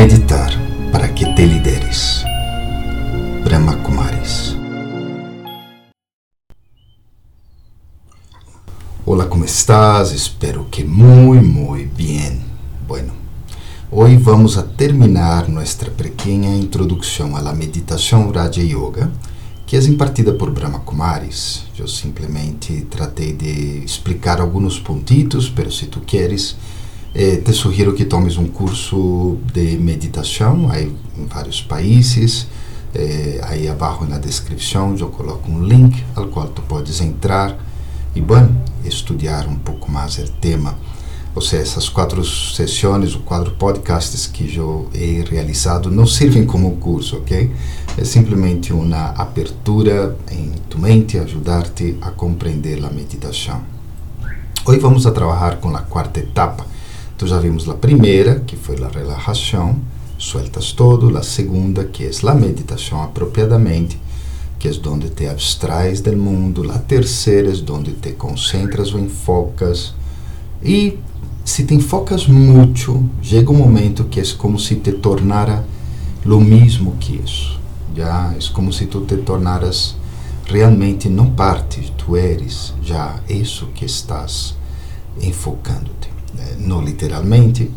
Meditar para que te lideres. Brahma Kumaris. Hola, ¿cómo estás? Espero que muy, muy bien. Bueno, hoy vamos a terminar nuestra pequeña introducción a la meditación Raja Yoga, que é impartida por Brahma Kumaris. Eu simplesmente tratei de explicar alguns pontitos, pero se tu queres eh, te sugiro que tomes um curso de meditação aí em vários países. Eh, aí abaixo na descrição eu coloco um link ao qual tu podes entrar e, bom, estudar um pouco mais o tema. Ou seja, essas quatro sessões, ou quatro podcasts que eu he realizado não servem como curso, ok? É simplesmente uma abertura em tu mente, ajudar-te a compreender a meditação. Hoje vamos a trabalhar com a quarta etapa, então já vimos a primeira, que foi a relaxação, sueltas todo, a segunda, que é a meditação apropriadamente, que é onde te abstrais do mundo, a terceira é onde te concentras ou enfocas, e se te enfocas muito, chega um momento que é como se te tornara lo mesmo que isso. Já é como se tu te tornaras realmente não parte, tu eres já isso que estás enfocando-te. Eh, não literalmente,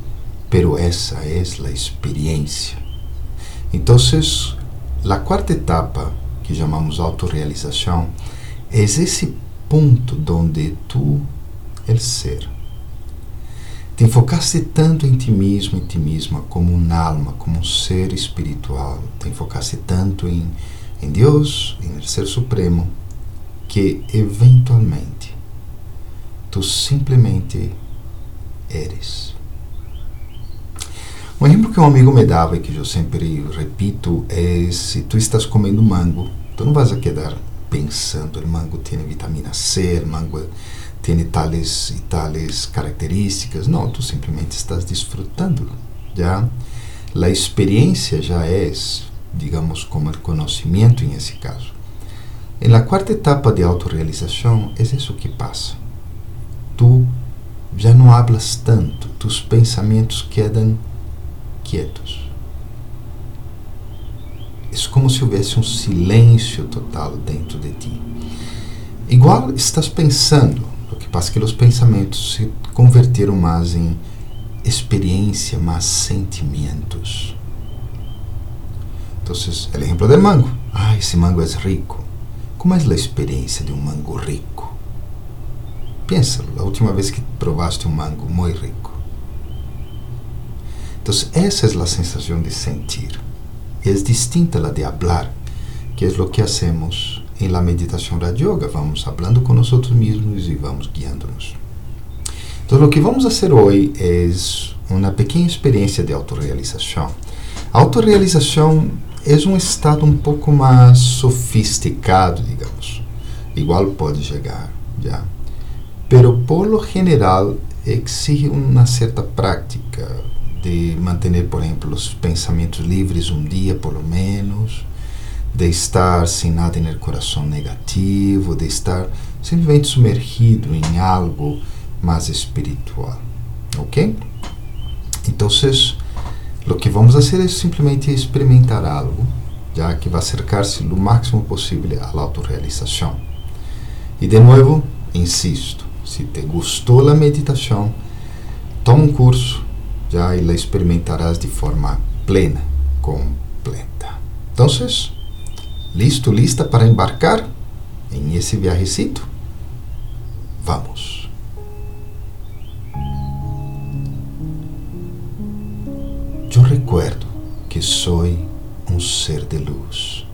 pero essa é a experiência. Então, a quarta etapa, que chamamos autorrealização, é esse ponto onde tu, el ser, te enfocaste tanto em ti mesmo, em ti mesma, como um alma, como um ser espiritual, te enfocaste tanto em, em Deus, em Ser Supremo, que eventualmente tu simplesmente eres. Um exemplo que um amigo me dava e que eu sempre repito é: se tu estás comendo mango, tu não vas a quedar pensando, o mango tem vitamina C, o mango tem tales e tales características. Não, tu simplesmente estás desfrutando. Já a experiência já é, digamos, como o conhecimento em esse caso. Em la quarta etapa de autorrealização, é isso que passa. Tu já não hablas tanto, tus pensamentos quedam quietos. É como se houvesse um silêncio total dentro de ti. Igual estás pensando, o que passa é que os pensamentos se converteram mais em experiência, mais sentimentos. Então, o exemplo do mango. Ah, esse mango é rico. Como é a experiência de um mango rico? Pensa, a última vez que provaste um mango muito rico. Então, essa é a sensação de sentir. É distinta da de hablar, que é o que hacemos em la meditação da yoga. Vamos falando com nós mesmos e vamos guiando-nos. Então, o que vamos fazer hoje é uma pequena experiência de autorrealização. A autorrealização é um estado um pouco mais sofisticado, digamos. Igual pode chegar, já pero por lo general exige uma certa prática de manter, por exemplo, os pensamentos livres um dia, por lo menos, de estar sem nada no coração negativo, de estar simplesmente sumergido em algo mais espiritual, ok? Então, o que vamos fazer é simplesmente experimentar algo, já que vai acercar-se o máximo possível à autorrealização. E de novo, insisto, se te gostou a meditação, toma um curso já e la experimentarás de forma plena, completa. Então, listo, lista para embarcar em esse viajecito? Vamos. Eu recuerdo que sou um ser de luz,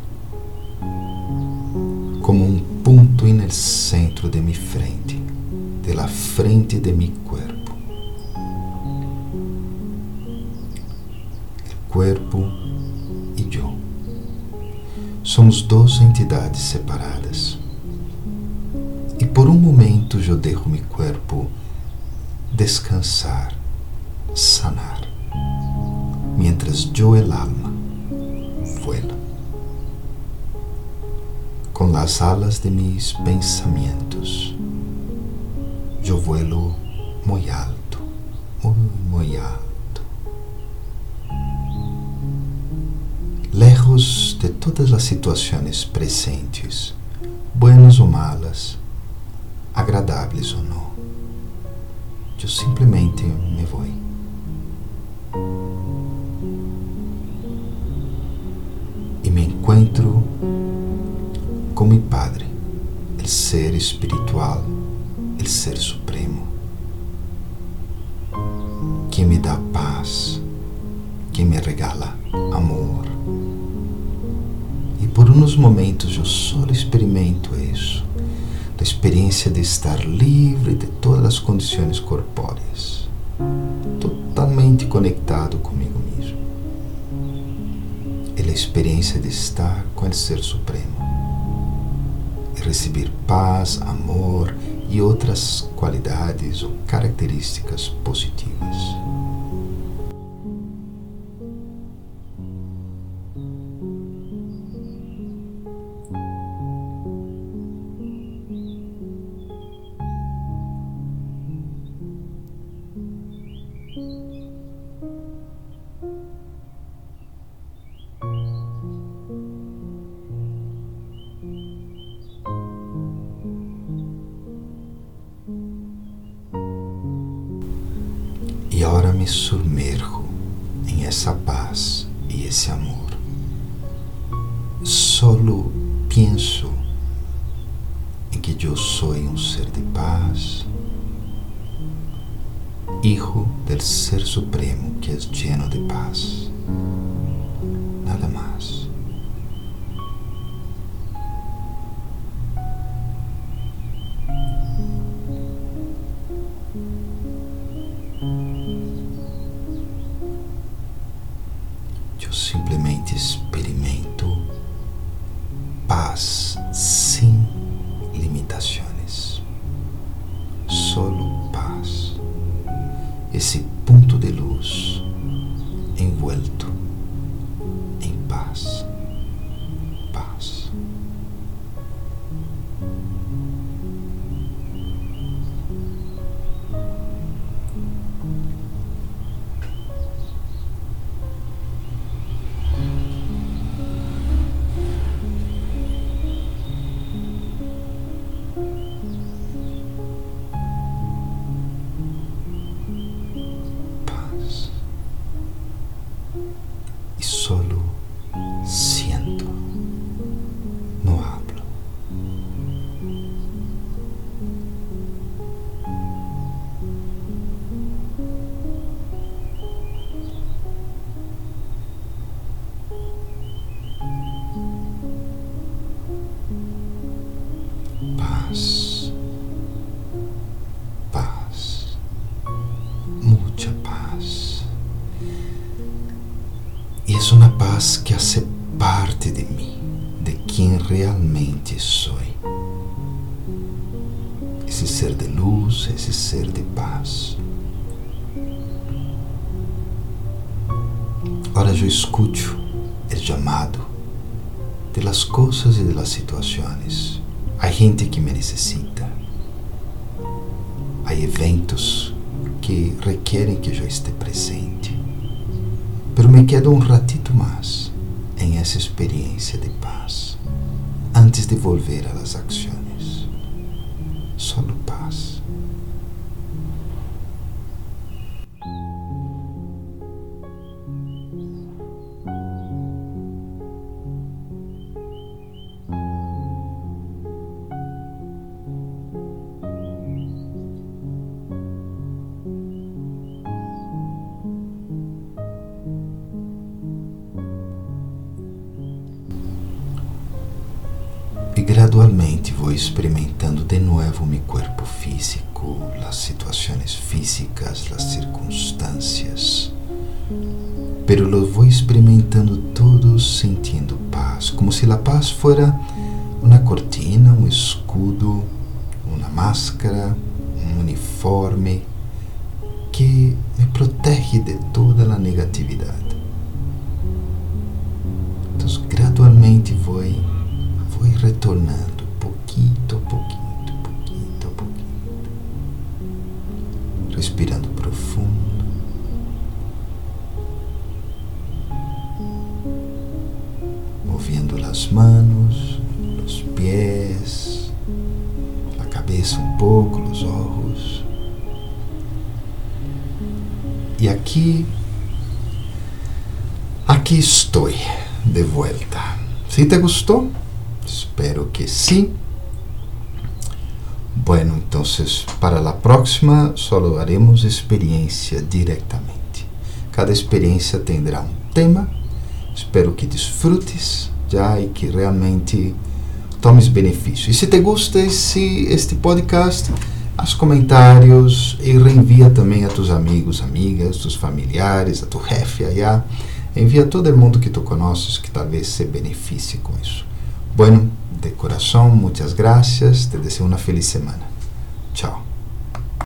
como um ponto no centro de minha frente de la frente de mi cuerpo. El cuerpo e eu somos duas entidades separadas. E por um momento eu deixo meu corpo descansar, sanar, mientras eu el alma vuela com as alas de mis pensamentos yo vuelo muy alto, muy, muy alto. erros de todas as situações presentes, buenas ou malas, agradáveis ou não. Eu simplesmente me vou. E me encontro com meu Padre, o Ser espiritual, Ser Supremo, que me dá paz, que me regala amor. E por uns momentos eu só experimento isso da experiência de estar livre de todas as condições corpóreas, totalmente conectado comigo mesmo. É a experiência de estar com o Ser Supremo receber paz, amor e outras qualidades ou características positivas. Submerjo em essa paz e esse amor. Solo penso em que eu sou um ser de paz, hijo del Ser Supremo que é lleno de paz. Esse ponto de luz envuelto em paz. Paz. Uma paz que hace parte de mim, de quem realmente sou. Esse ser de luz, esse ser de paz. Ora eu escuto o chamado de las coisas e de las situações. Há gente que me necessita. Há eventos que requerem que eu esteja presente. Pero me quedo um ratito mais em essa experiência de paz, antes de volver a las acciones. Solo paz. Gradualmente vou experimentando de novo meu corpo físico, as situações físicas, as circunstâncias. Pero lo vou experimentando todos sentindo paz, como se a paz fuera uma cortina, um escudo, uma máscara, um uniforme que me protege de toda a negatividade. Então, gradualmente vou vou retornando poquito a poquito, poquito a poquito. Respirando profundo. las manos, los pies, la cabeça um pouco, os olhos. E aqui, aqui estou de volta. Se te gostou? Espero que sim. Bueno, entonces para la próxima solo haremos experiencia directamente. Cada experiencia tendrá um tema. Espero que disfrutes já e que realmente tomes benefício. E se te gusta esse, este podcast, haz comentários e reenvia também a tus amigos, amigas, tus familiares, a tu jefe allá. Envia a todo mundo que tu conheces que talvez se beneficie com isso. Bueno, de coração, muitas graças. Te desejo uma feliz semana. Tchau.